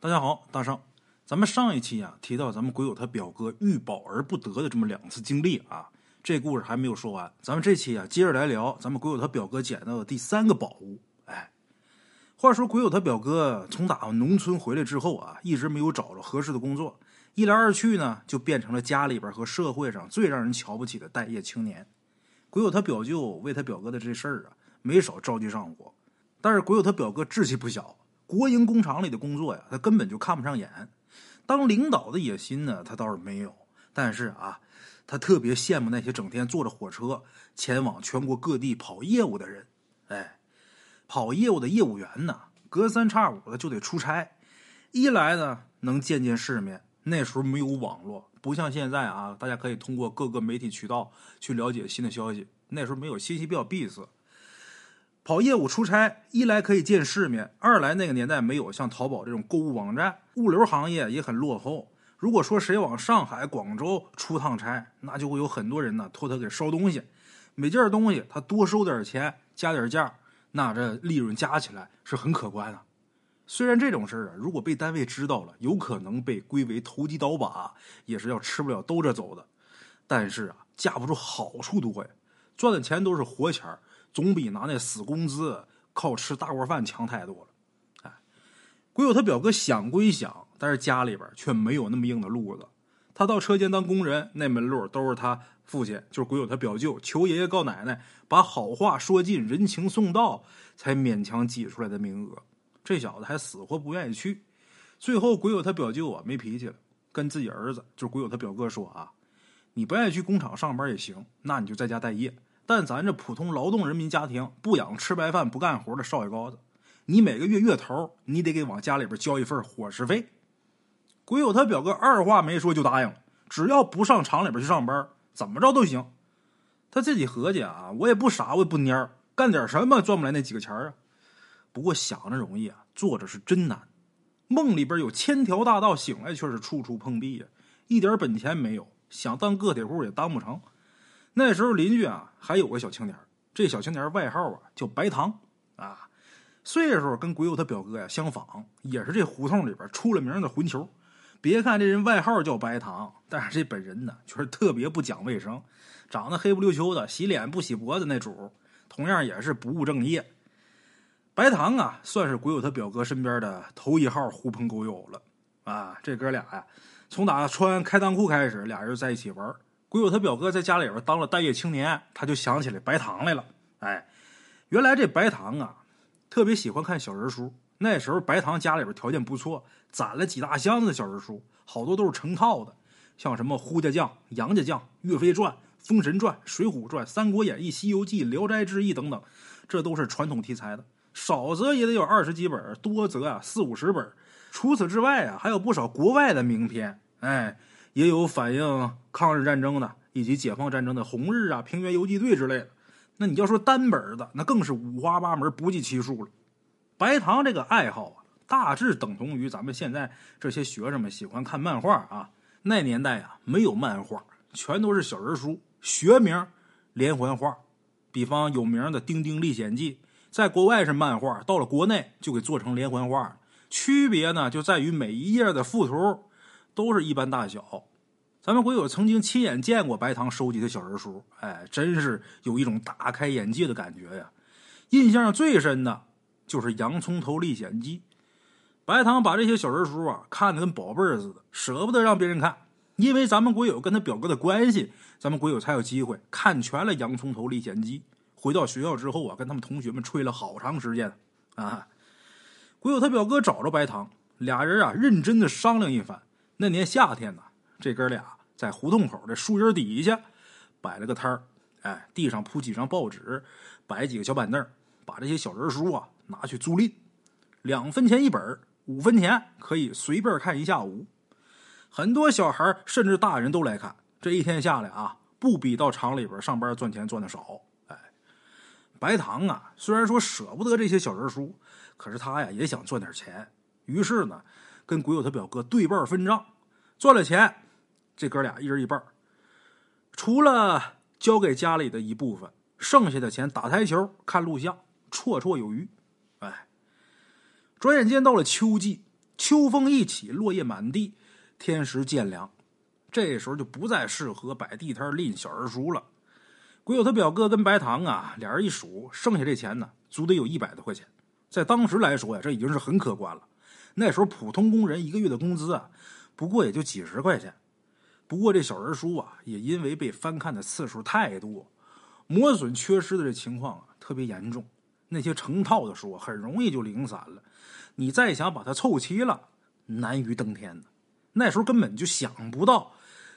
大家好，大圣，咱们上一期啊提到咱们鬼友他表哥欲保而不得的这么两次经历啊，这故事还没有说完。咱们这期啊接着来聊咱们鬼友他表哥捡到的第三个宝物。哎，话说鬼友他表哥从打农村回来之后啊，一直没有找着合适的工作，一来二去呢，就变成了家里边和社会上最让人瞧不起的待业青年。鬼友他表舅为他表哥的这事儿啊，没少着急上火。但是鬼友他表哥志气不小，国营工厂里的工作呀，他根本就看不上眼。当领导的野心呢，他倒是没有。但是啊，他特别羡慕那些整天坐着火车前往全国各地跑业务的人。哎，跑业务的业务员呢，隔三差五的就得出差，一来呢能见见世面。那时候没有网络，不像现在啊，大家可以通过各个媒体渠道去了解新的消息。那时候没有，信息比较闭塞。跑业务出差，一来可以见世面，二来那个年代没有像淘宝这种购物网站，物流行业也很落后。如果说谁往上海、广州出趟差，那就会有很多人呢托他给捎东西，每件东西他多收点钱，加点价，那这利润加起来是很可观的。虽然这种事儿啊，如果被单位知道了，有可能被归为投机倒把，也是要吃不了兜着走的。但是啊，架不住好处多呀，赚的钱都是活钱儿。总比拿那死工资靠吃大锅饭强太多了。哎，鬼友他表哥想归想，但是家里边却没有那么硬的路子。他到车间当工人，那门路都是他父亲，就是鬼友他表舅，求爷爷告奶奶，把好话说尽，人情送到，才勉强挤出来的名额。这小子还死活不愿意去。最后，鬼友他表舅啊没脾气了，跟自己儿子，就是鬼友他表哥说啊：“你不愿意去工厂上班也行，那你就在家待业。”但咱这普通劳动人民家庭不养吃白饭不干活的少爷高子，你每个月月头你得给往家里边交一份伙食费。鬼友他表哥二话没说就答应了，只要不上厂里边去上班，怎么着都行。他自己合计啊，我也不傻，我也不蔫干点什么赚不来那几个钱啊。不过想着容易啊，做着是真难。梦里边有千条大道，醒来却是处处碰壁呀，一点本钱没有，想当个体户也当不成。那时候邻居啊还有个小青年，这小青年外号啊叫白糖啊，岁数跟鬼友他表哥呀相仿，也是这胡同里边出了名的混球。别看这人外号叫白糖，但是这本人呢却是特别不讲卫生，长得黑不溜秋的，洗脸不洗脖子那主，同样也是不务正业。白糖啊算是鬼友他表哥身边的头一号狐朋狗友了啊，这哥俩呀从打穿开裆裤开始，俩人在一起玩。鬼友他表哥在家里边当了待业青年，他就想起来白糖来了。哎，原来这白糖啊，特别喜欢看小人书。那时候白糖家里边条件不错，攒了几大箱子的小人书，好多都是成套的，像什么呼家将、杨家将、岳飞传、封神传、水浒传、三国演义、西游记、聊斋志异等等，这都是传统题材的，少则也得有二十几本，多则啊四五十本。除此之外啊，还有不少国外的名篇。哎。也有反映抗日战争的以及解放战争的《红日》啊，《平原游击队》之类的。那你要说单本的，那更是五花八门，不计其数了。白糖这个爱好啊，大致等同于咱们现在这些学生们喜欢看漫画啊。那年代啊，没有漫画，全都是小人书，学名连环画。比方有名的《丁丁历险记》，在国外是漫画，到了国内就给做成连环画。区别呢，就在于每一页的附图。都是一般大小，咱们鬼友曾经亲眼见过白糖收集的小人书，哎，真是有一种大开眼界的感觉呀！印象最深的就是《洋葱头历险记》，白糖把这些小人书啊看得跟宝贝似的，舍不得让别人看，因为咱们鬼友跟他表哥的关系，咱们鬼友才有机会看全了《洋葱头历险记》。回到学校之后啊，跟他们同学们吹了好长时间啊。鬼友他表哥找着白糖，俩人啊认真的商量一番。那年夏天呢，这哥俩在胡同口的树荫底下摆了个摊儿，哎，地上铺几张报纸，摆几个小板凳，把这些小人书啊拿去租赁，两分钱一本，五分钱可以随便看一下午。很多小孩甚至大人都来看，这一天下来啊，不比到厂里边上班赚钱赚的少。哎，白糖啊，虽然说舍不得这些小人书，可是他呀也想赚点钱，于是呢。跟鬼友他表哥对半分账，赚了钱，这哥俩一人一半除了交给家里的一部分，剩下的钱打台球、看录像，绰绰有余。哎，转眼间到了秋季，秋风一起，落叶满地，天时渐凉。这时候就不再适合摆地摊拎小人书了。鬼友他表哥跟白糖啊，俩人一数，剩下这钱呢，足得有一百多块钱。在当时来说呀，这已经是很可观了。那时候普通工人一个月的工资啊，不过也就几十块钱。不过这小人书啊，也因为被翻看的次数太多，磨损缺失的这情况啊，特别严重。那些成套的书很容易就零散了，你再想把它凑齐了，难于登天呢。那时候根本就想不到，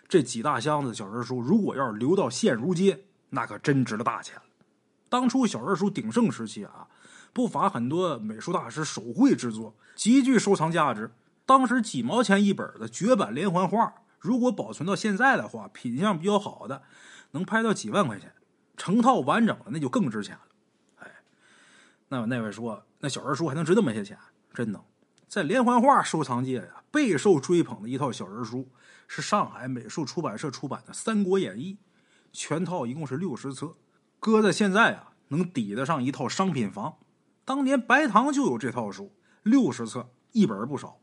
这几大箱子小人书，如果要是流到现如今，那可真值了大钱了。当初小人书鼎盛时期啊。不乏很多美术大师手绘之作，极具收藏价值。当时几毛钱一本的绝版连环画，如果保存到现在的话，品相比较好的，能拍到几万块钱。成套完整的那就更值钱了。哎，那那位说，那小人书还能值那么些钱？真能！在连环画收藏界呀，备受追捧的一套小人书，是上海美术出版社出版的《三国演义》，全套一共是六十册，搁在现在啊，能抵得上一套商品房。当年白糖就有这套书，六十册，一本不少。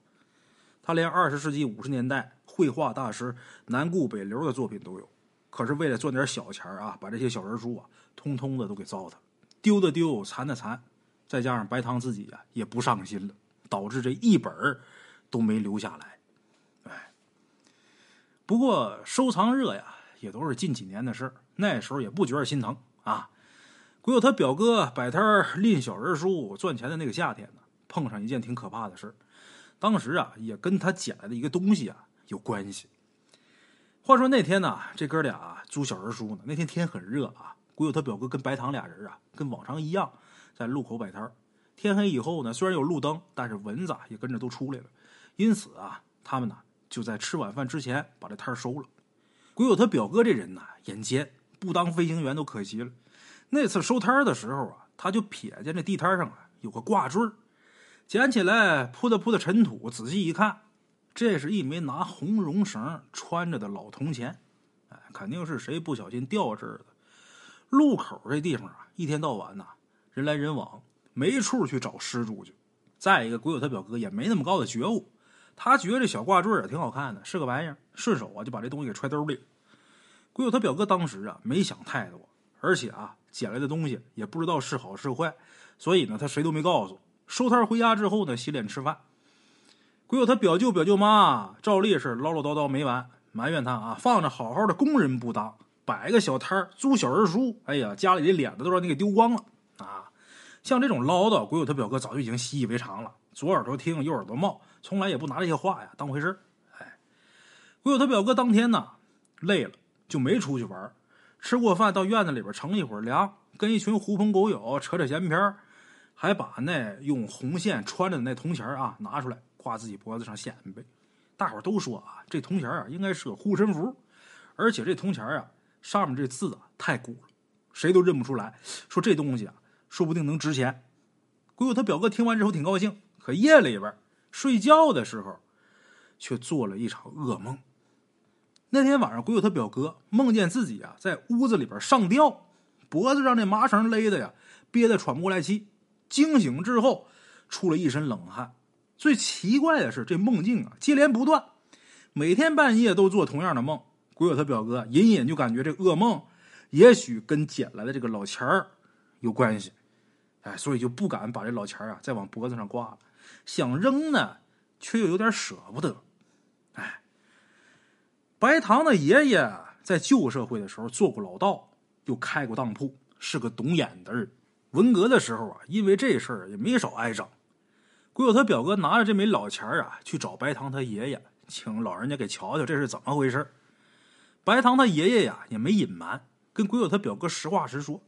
他连二十世纪五十年代绘画大师南顾北流的作品都有。可是为了赚点小钱啊，把这些小人书啊，通通的都给糟蹋，丢的丢，残的残。再加上白糖自己啊，也不上心了，导致这一本都没留下来。哎，不过收藏热呀，也都是近几年的事那时候也不觉得心疼啊。只有他表哥摆摊拎小人书赚钱的那个夏天呢，碰上一件挺可怕的事当时啊，也跟他捡来的一个东西啊有关系。话说那天呢，这哥俩租小人书呢。那天天很热啊，鬼友他表哥跟白糖俩人啊，跟往常一样在路口摆摊天黑以后呢，虽然有路灯，但是蚊子也跟着都出来了。因此啊，他们呢就在吃晚饭之前把这摊收了。鬼友他表哥这人呢，眼尖，不当飞行员都可惜了。那次收摊的时候啊，他就瞥见这地摊上啊有个挂坠捡起来扑的扑的尘土，仔细一看，这是一枚拿红绒绳穿着的老铜钱，哎，肯定是谁不小心掉这儿的。路口这地方啊，一天到晚呐，人来人往，没处去找失主去。再一个，鬼友他表哥也没那么高的觉悟，他觉得这小挂坠也挺好看的，是个玩意儿，顺手啊就把这东西给揣兜里。鬼友他表哥当时啊没想太多，而且啊。捡来的东西也不知道是好是坏，所以呢，他谁都没告诉。收摊回家之后呢，洗脸吃饭。鬼友他表舅表舅妈照例是唠唠叨叨没完，埋怨他啊，放着好好的工人不当，摆个小摊租小人书，哎呀，家里的脸子都让你给丢光了啊！像这种唠叨，鬼友他表哥早就已经习以为常了，左耳朵听右耳朵冒，从来也不拿这些话呀当回事哎，鬼友他表哥当天呢累了，就没出去玩。吃过饭，到院子里边乘一会儿凉，跟一群狐朋狗友扯扯闲篇还把那用红线穿着的那铜钱啊拿出来挂自己脖子上显摆。大伙都说啊，这铜钱啊应该是个护身符，而且这铜钱啊上面这字啊太古了，谁都认不出来。说这东西啊说不定能值钱。鬼友他表哥听完之后挺高兴，可夜里边睡觉的时候却做了一场噩梦。那天晚上，鬼友他表哥梦见自己啊在屋子里边上吊，脖子上那麻绳勒的呀，憋得喘不过来气。惊醒之后，出了一身冷汗。最奇怪的是，这梦境啊接连不断，每天半夜都做同样的梦。鬼友他表哥隐隐就感觉这噩梦也许跟捡来的这个老钱儿有关系，哎，所以就不敢把这老钱儿啊再往脖子上挂了。想扔呢，却又有点舍不得。哎白糖的爷爷在旧社会的时候做过老道，又开过当铺，是个懂眼的人。文革的时候啊，因为这事儿也没少挨整。鬼友他表哥拿着这枚老钱啊，去找白糖他爷爷，请老人家给瞧瞧这是怎么回事。白糖他爷爷呀也没隐瞒，跟鬼友他表哥实话实说。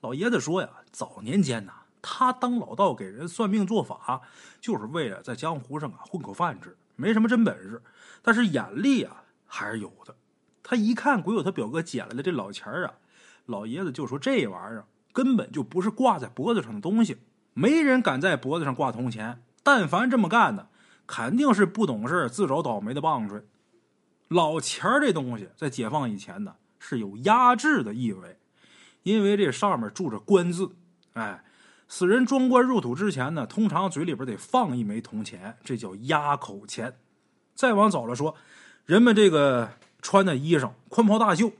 老爷子说呀，早年间呐，他当老道给人算命做法，就是为了在江湖上啊混口饭吃，没什么真本事，但是眼力啊。还是有的。他一看鬼友他表哥捡来的这老钱啊，老爷子就说：“这玩意儿根本就不是挂在脖子上的东西，没人敢在脖子上挂铜钱。但凡这么干的，肯定是不懂事、自找倒霉的棒槌。老钱这东西在解放以前呢，是有压制的意味，因为这上面住着官字。哎，死人装棺入土之前呢，通常嘴里边得放一枚铜钱，这叫压口钱。再往早了说，人们这个穿的衣裳宽袍大袖，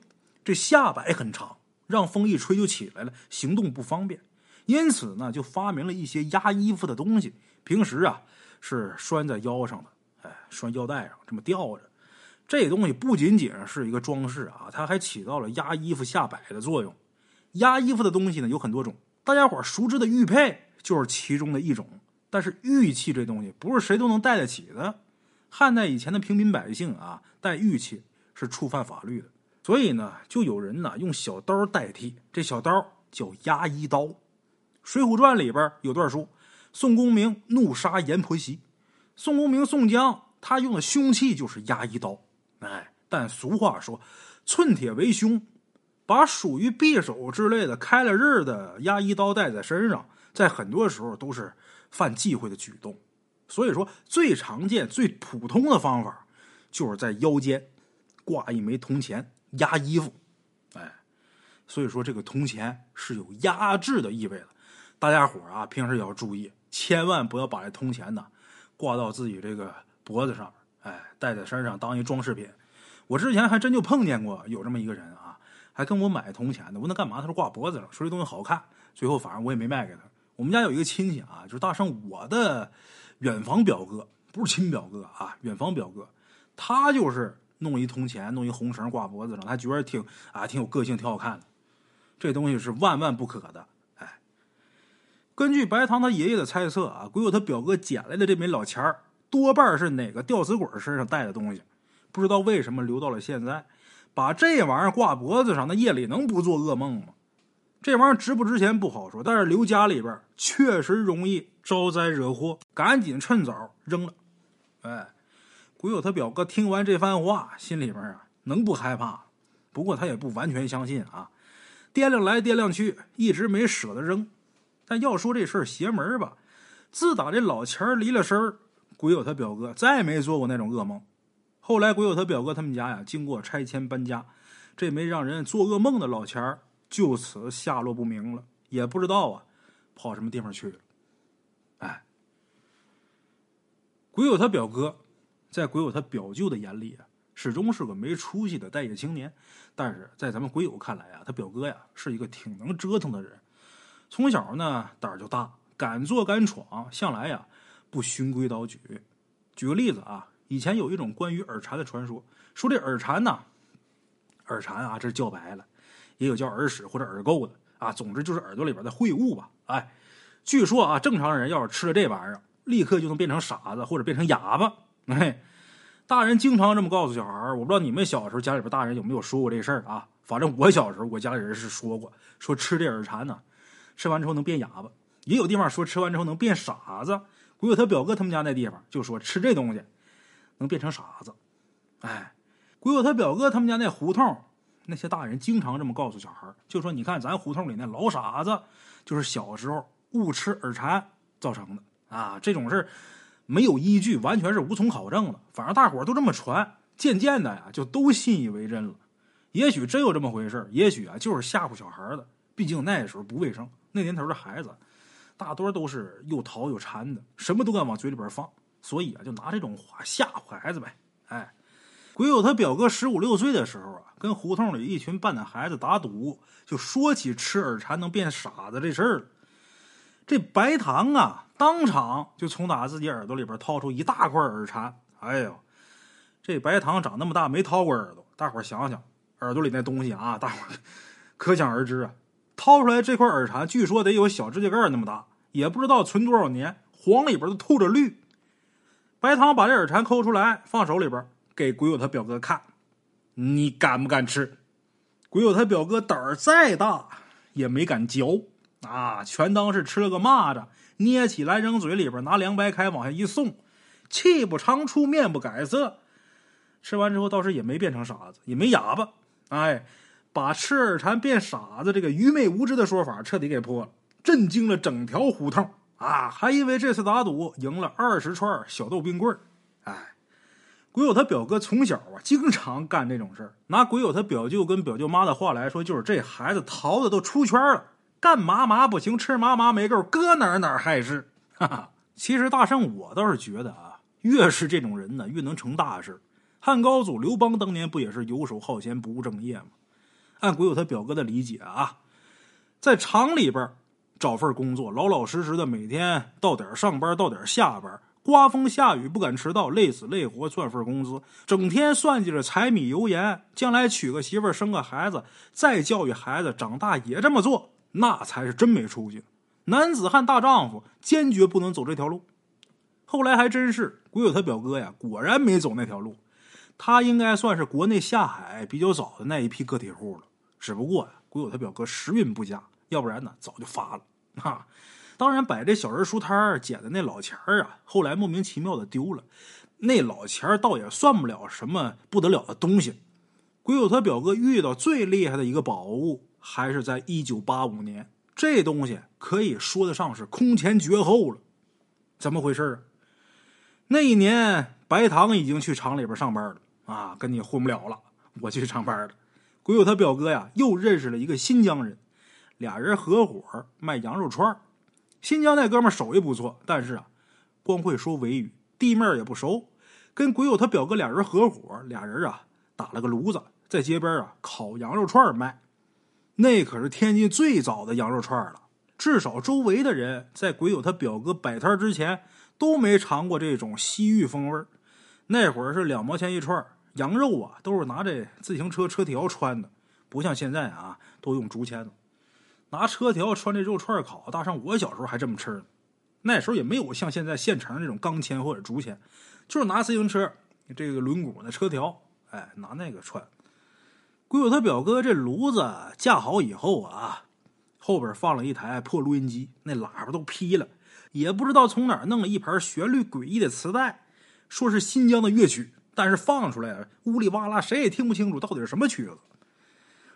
这下摆很长，让风一吹就起来了，行动不方便。因此呢，就发明了一些压衣服的东西。平时啊，是拴在腰上的，哎，拴腰带上这么吊着。这东西不仅仅是一个装饰啊，它还起到了压衣服下摆的作用。压衣服的东西呢有很多种。大家伙熟知的玉佩就是其中的一种，但是玉器这东西不是谁都能戴得起的。汉代以前的平民百姓啊，戴玉器是触犯法律的，所以呢，就有人呢用小刀代替。这小刀叫压衣刀。《水浒传》里边有段书，宋公明怒杀阎婆惜，宋公明宋江他用的凶器就是压衣刀。哎，但俗话说，寸铁为凶。把属于匕首之类的开了刃的压衣刀带在身上，在很多时候都是犯忌讳的举动。所以说，最常见、最普通的方法，就是在腰间挂一枚铜钱压衣服。哎，所以说这个铜钱是有压制的意味的。大家伙啊，平时也要注意，千万不要把这铜钱呢挂到自己这个脖子上，哎，戴在身上当一装饰品。我之前还真就碰见过有这么一个人啊。还跟我买铜钱呢，问他干嘛？他说挂脖子上，说这东西好看。最后反正我也没卖给他。我们家有一个亲戚啊，就是大圣我的远房表哥，不是亲表哥啊，远房表哥，他就是弄一铜钱，弄一红绳挂脖子上，他觉得挺啊挺有个性，挺好看的。这东西是万万不可的。哎，根据白糖他爷爷的猜测啊，鬼友他表哥捡来的这枚老钱儿，多半是哪个吊死鬼身上带的东西，不知道为什么留到了现在。把这玩意儿挂脖子上，那夜里能不做噩梦吗？这玩意儿值不值钱不好说，但是留家里边确实容易招灾惹祸，赶紧趁早扔了。哎，鬼友他表哥听完这番话，心里边啊能不害怕？不过他也不完全相信啊，掂量来掂量去，一直没舍得扔。但要说这事儿邪门吧，自打这老钱离了身鬼友他表哥再也没做过那种噩梦。后来，鬼友他表哥他们家呀，经过拆迁搬家，这没让人做噩梦的老钱就此下落不明了，也不知道啊，跑什么地方去了。哎，鬼友他表哥，在鬼友他表舅的眼里啊，始终是个没出息的待业青年。但是在咱们鬼友看来啊，他表哥呀是一个挺能折腾的人。从小呢胆儿就大，敢做敢闯，向来呀不循规蹈矩。举个例子啊。以前有一种关于耳蝉的传说，说这耳蝉呢，耳蝉啊，这是叫白了，也有叫耳屎或者耳垢的啊，总之就是耳朵里边的秽物吧。哎，据说啊，正常人要是吃了这玩意儿，立刻就能变成傻子或者变成哑巴。哎，大人经常这么告诉小孩我不知道你们小时候家里边大人有没有说过这事儿啊？反正我小时候我家里人是说过，说吃这耳蝉呢，吃完之后能变哑巴，也有地方说吃完之后能变傻子。鬼友他表哥他们家那地方就说吃这东西。能变成傻子，哎，鬼友他表哥他们家那胡同，那些大人经常这么告诉小孩就说：“你看咱胡同里那老傻子，就是小时候误吃耳蝉造成的啊。”这种事没有依据，完全是无从考证的。反正大伙都这么传，渐渐的呀，就都信以为真了。也许真有这么回事也许啊，就是吓唬小孩的。毕竟那时候不卫生，那年头的孩子大多都是又淘又馋的，什么都敢往嘴里边放。所以啊，就拿这种话吓唬孩子呗。哎，鬼友他表哥十五六岁的时候啊，跟胡同里一群半大孩子打赌，就说起吃耳蝉能变傻子这事儿。这白糖啊，当场就从打自己耳朵里边掏出一大块耳蝉。哎呦，这白糖长那么大没掏过耳朵，大伙想想，耳朵里那东西啊，大伙可想而知啊。掏出来这块耳蝉，据说得有小指甲盖那么大，也不知道存多少年，黄里边都透着绿。白糖把这耳蝉抠出来，放手里边，给鬼友他表哥看。你敢不敢吃？鬼友他表哥胆儿再大，也没敢嚼啊，全当是吃了个蚂蚱，捏起来扔嘴里边，拿凉白开往下一送，气不长出，面不改色。吃完之后倒是也没变成傻子，也没哑巴。哎，把吃耳蝉变傻子这个愚昧无知的说法彻底给破了，震惊了整条胡同。啊，还因为这次打赌赢了二十串小豆冰棍，哎，鬼友他表哥从小啊经常干这种事儿。拿鬼友他表舅跟表舅妈的话来说，就是这孩子淘的都出圈了。干嘛嘛不行，吃嘛嘛没够，搁哪儿哪儿还是。哈哈，其实大圣我倒是觉得啊，越是这种人呢，越能成大事。汉高祖刘邦当年不也是游手好闲、不务正业吗？按鬼友他表哥的理解啊，在厂里边找份工作，老老实实的每天到点上班，到点下班。刮风下雨不敢迟到，累死累活赚份工资，整天算计着柴米油盐，将来娶个媳妇生个孩子，再教育孩子长大也这么做，那才是真没出息。男子汉大丈夫，坚决不能走这条路。后来还真是，鬼友他表哥呀，果然没走那条路。他应该算是国内下海比较早的那一批个体户了。只不过呀，鬼友他表哥时运不佳，要不然呢，早就发了。哈。当然，摆这小人书摊捡的那老钱儿啊，后来莫名其妙的丢了。那老钱儿倒也算不了什么不得了的东西。鬼友他表哥遇到最厉害的一个宝物，还是在一九八五年。这东西可以说得上是空前绝后了。怎么回事啊？那一年，白糖已经去厂里边上班了啊，跟你混不了了，我去上班了。鬼友他表哥呀，又认识了一个新疆人，俩人合伙卖羊肉串。新疆那哥们手艺不错，但是啊，光会说维语，地面也不熟。跟鬼友他表哥俩人合伙，俩人啊打了个炉子，在街边啊烤羊肉串卖。那可是天津最早的羊肉串了，至少周围的人在鬼友他表哥摆摊之前都没尝过这种西域风味那会儿是两毛钱一串，羊肉啊都是拿这自行车车条穿的，不像现在啊都用竹签子。拿车条穿这肉串烤，大上我小时候还这么吃呢。那时候也没有像现在现成那种钢签或者竹签，就是拿自行车这个轮毂的车条，哎，拿那个穿。鬼友他表哥这炉子架好以后啊，后边放了一台破录音机，那喇叭都劈了，也不知道从哪弄了一盘旋律诡异的磁带，说是新疆的乐曲，但是放出来呜里哇啦，谁也听不清楚到底是什么曲子。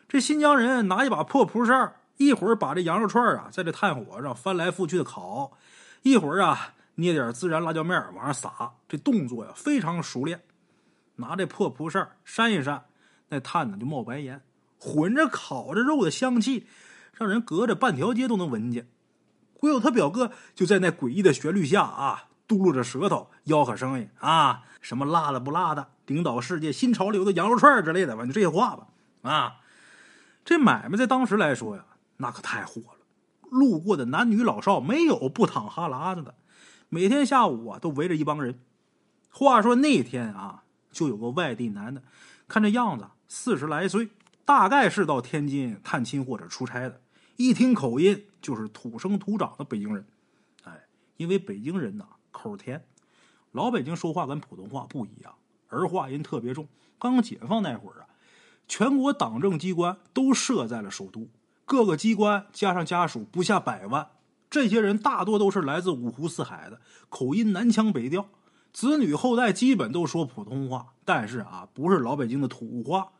这新疆人拿一把破蒲扇。一会儿把这羊肉串啊，在这炭火上翻来覆去的烤，一会儿啊捏点孜然辣椒面往上撒，这动作呀非常熟练。拿这破蒲扇扇一扇，那炭呢就冒白烟，混着烤着肉的香气，让人隔着半条街都能闻见。鬼友他表哥就在那诡异的旋律下啊，嘟噜着舌头，吆喝声音啊，什么辣的不辣的，领导世界新潮流的羊肉串之类的，反正这些话吧。啊，这买卖在当时来说呀。那可太火了，路过的男女老少没有不淌哈喇子的。每天下午啊，都围着一帮人。话说那天啊，就有个外地男的，看这样子四十来岁，大概是到天津探亲或者出差的。一听口音，就是土生土长的北京人。哎，因为北京人呐口甜，老北京说话跟普通话不一样，儿化音特别重。刚解放那会儿啊，全国党政机关都设在了首都。各个机关加上家属不下百万，这些人大多都是来自五湖四海的，口音南腔北调，子女后代基本都说普通话，但是啊，不是老北京的土话。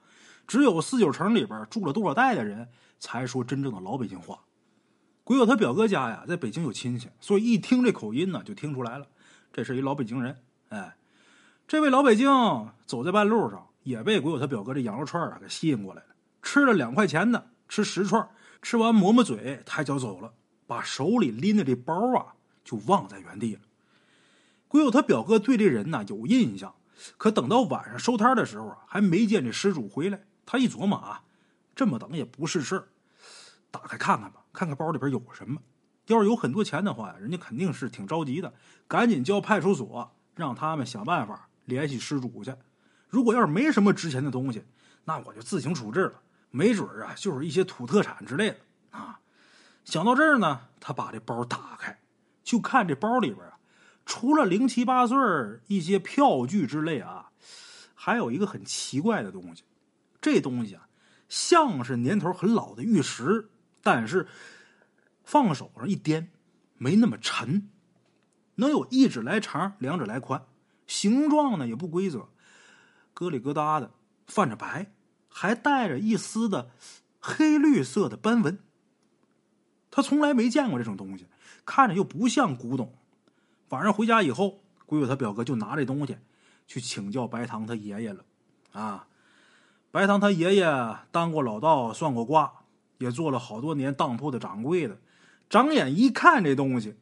只有四九城里边住了多少代的人才说真正的老北京话。鬼友他表哥家呀，在北京有亲戚，所以一听这口音呢，就听出来了，这是一老北京人。哎，这位老北京走在半路上，也被鬼友他表哥这羊肉串啊给吸引过来了，吃了两块钱的，吃十串。吃完抹抹嘴，抬脚走了，把手里拎的这包啊就忘在原地了。鬼友他表哥对这人呢有印象，可等到晚上收摊的时候啊，还没见这失主回来。他一琢磨啊，这么等也不是事儿，打开看看吧，看看包里边有什么。要是有很多钱的话呀，人家肯定是挺着急的，赶紧叫派出所，让他们想办法联系失主去。如果要是没什么值钱的东西，那我就自行处置了。没准啊，就是一些土特产之类的啊。想到这儿呢，他把这包打开，就看这包里边啊，除了零七八碎一些票据之类啊，还有一个很奇怪的东西。这东西啊，像是年头很老的玉石，但是放手上一掂，没那么沉，能有一指来长，两指来宽，形状呢也不规则，疙里疙瘩的，泛着白。还带着一丝的黑绿色的斑纹。他从来没见过这种东西，看着又不像古董。晚上回家以后，鬼友他表哥就拿这东西去请教白糖他爷爷了。啊，白糖他爷爷当过老道，算过卦，也做了好多年当铺的掌柜的，长眼一看这东西，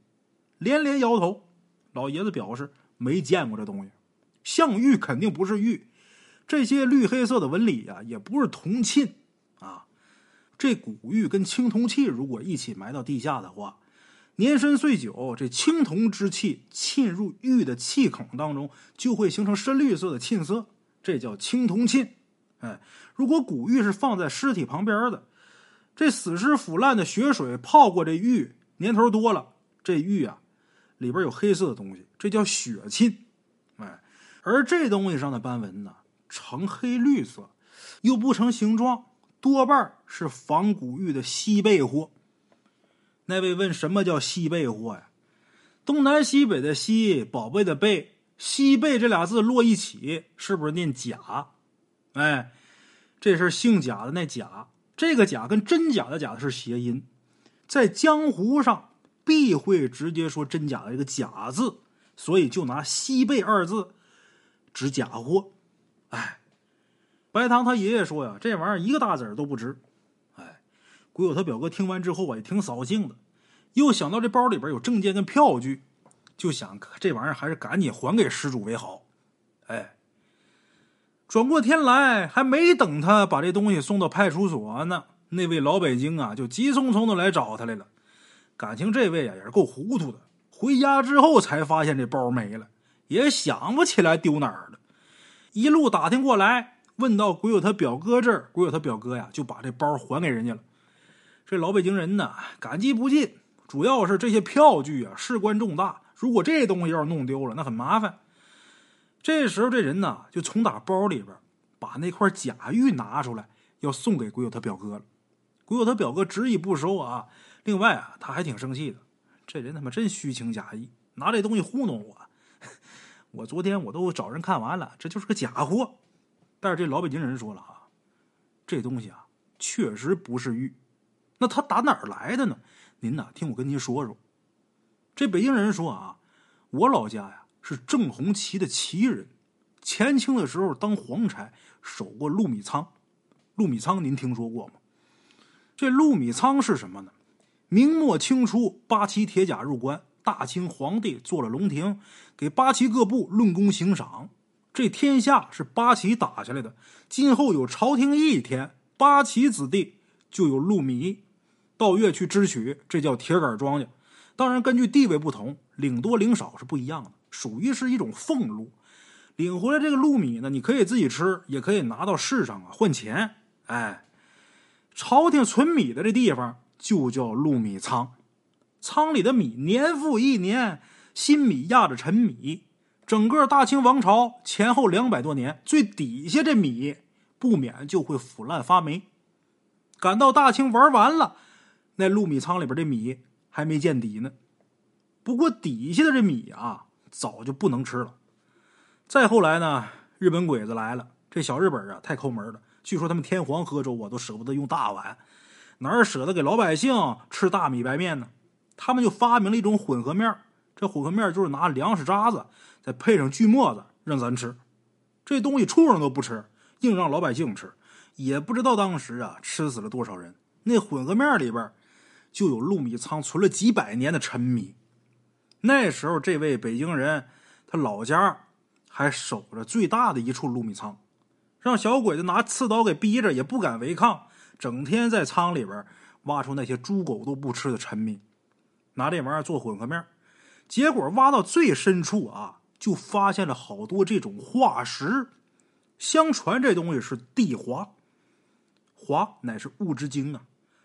连连摇头。老爷子表示没见过这东西，像玉肯定不是玉，这些绿黑色的纹理呀，也不是铜沁啊。这古玉跟青铜器如果一起埋到地下的话，年深岁久，这青铜之气沁入玉的气孔当中，就会形成深绿色的沁色，这叫青铜沁。哎，如果古玉是放在尸体旁边的，这死尸腐烂的血水泡过这玉，年头多了，这玉啊。里边有黑色的东西，这叫血沁，哎，而这东西上的斑纹呢，呈黑绿色，又不成形状，多半是仿古玉的西贝货。那位问什么叫西贝货呀？东南西北的西，宝贝的贝，西贝这俩字摞一起，是不是念甲？哎，这是姓贾的那贾，这个贾跟真假的假是谐音，在江湖上。必会直接说真假的这个“假”字，所以就拿“西贝”二字指假货。哎，白糖他爷爷说呀，这玩意儿一个大子都不值。哎，鬼友他表哥听完之后啊，也挺扫兴的，又想到这包里边有证件跟票据，就想这玩意儿还是赶紧还给失主为好。哎，转过天来，还没等他把这东西送到派出所呢，那位老北京啊，就急匆匆的来找他来了。感情这位啊也是够糊涂的，回家之后才发现这包没了，也想不起来丢哪儿了。一路打听过来，问到鬼友他表哥这儿，鬼友他表哥呀就把这包还给人家了。这老北京人呢感激不尽，主要是这些票据啊事关重大，如果这东西要是弄丢了，那很麻烦。这时候这人呢就从打包里边把那块假玉拿出来，要送给鬼友他表哥了。鬼友他表哥执意不收啊。另外啊，他还挺生气的，这人他妈真虚情假意，拿这东西糊弄我。我昨天我都找人看完了，这就是个假货。但是这老北京人说了啊，这东西啊确实不是玉，那他打哪儿来的呢？您呐，听我跟您说说。这北京人说啊，我老家呀是正红旗的旗人，前清的时候当皇差，守过陆米仓。陆米仓您听说过吗？这陆米仓是什么呢？明末清初，八旗铁甲入关，大清皇帝做了龙庭，给八旗各部论功行赏。这天下是八旗打下来的，今后有朝廷一天，八旗子弟就有禄米，到月去支取，这叫铁杆庄稼。当然，根据地位不同，领多领少是不一样的，属于是一种俸禄。领回来这个禄米呢，你可以自己吃，也可以拿到市上啊换钱。哎，朝廷存米的这地方。就叫禄米仓，仓里的米年复一年，新米压着陈米。整个大清王朝前后两百多年，最底下这米不免就会腐烂发霉。赶到大清玩完了，那禄米仓里边的米还没见底呢。不过底下的这米啊，早就不能吃了。再后来呢，日本鬼子来了，这小日本啊太抠门了，据说他们天皇喝粥啊都舍不得用大碗。哪舍得给老百姓吃大米白面呢？他们就发明了一种混合面这混合面就是拿粮食渣子再配上锯末子让咱吃。这东西畜生都不吃，硬让老百姓吃，也不知道当时啊吃死了多少人。那混合面里边就有陆米仓存了几百年的陈米。那时候，这位北京人他老家还守着最大的一处陆米仓，让小鬼子拿刺刀给逼着，也不敢违抗。整天在仓里边挖出那些猪狗都不吃的陈米，拿这玩意儿做混合面，结果挖到最深处啊，就发现了好多这种化石。相传这东西是地华，华乃是物之精啊。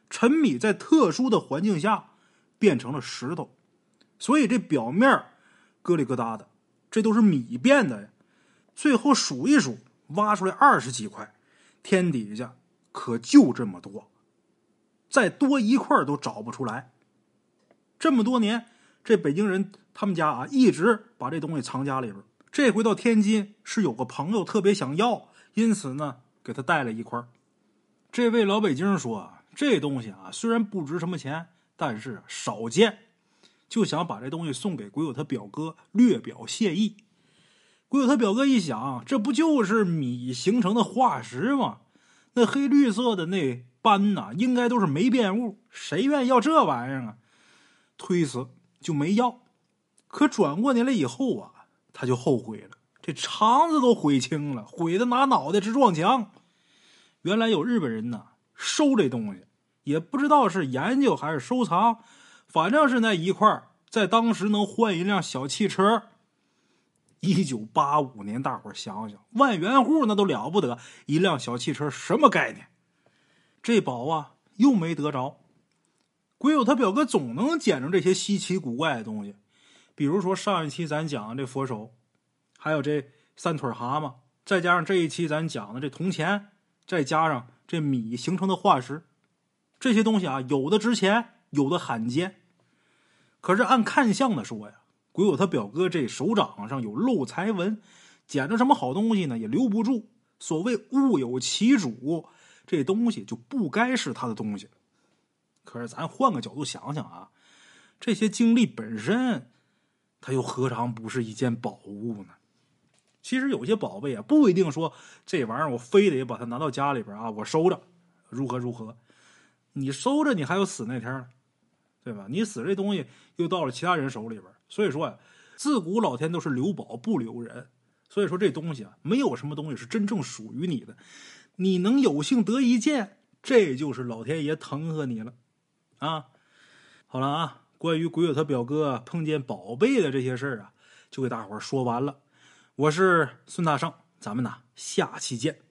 陈米在特殊的环境下变成了石头，所以这表面疙里疙瘩的，这都是米变的呀。最后数一数，挖出来二十几块，天底下。可就这么多，再多一块都找不出来。这么多年，这北京人他们家啊，一直把这东西藏家里边。这回到天津，是有个朋友特别想要，因此呢，给他带了一块。这位老北京说：“这东西啊，虽然不值什么钱，但是少见，就想把这东西送给鬼友他表哥，略表谢意。”鬼友他表哥一想，这不就是米形成的化石吗？那黑绿色的那斑呐，应该都是霉变物，谁愿意要这玩意儿啊？推辞就没要。可转过年来以后啊，他就后悔了，这肠子都悔青了，悔得拿脑袋直撞墙。原来有日本人呢收这东西，也不知道是研究还是收藏，反正是那一块在当时能换一辆小汽车。一九八五年，大伙想想，万元户那都了不得，一辆小汽车什么概念？这宝啊，又没得着。鬼友他表哥总能捡着这些稀奇古怪的东西，比如说上一期咱讲的这佛手，还有这三腿蛤蟆，再加上这一期咱讲的这铜钱，再加上这米形成的化石，这些东西啊，有的值钱，有的罕见。可是按看相的说呀。鬼友他表哥这手掌上有漏财纹，捡着什么好东西呢？也留不住。所谓物有其主，这东西就不该是他的东西。可是咱换个角度想想啊，这些经历本身，它又何尝不是一件宝物呢？其实有些宝贝啊，不一定说这玩意儿我非得把它拿到家里边啊，我收着，如何如何？你收着，你还有死那天呢，对吧？你死这东西又到了其他人手里边。所以说呀，自古老天都是留宝不留人。所以说这东西啊，没有什么东西是真正属于你的。你能有幸得一见，这就是老天爷疼和你了啊！好了啊，关于鬼友他表哥碰见宝贝的这些事儿啊，就给大伙儿说完了。我是孙大圣，咱们呢下期见。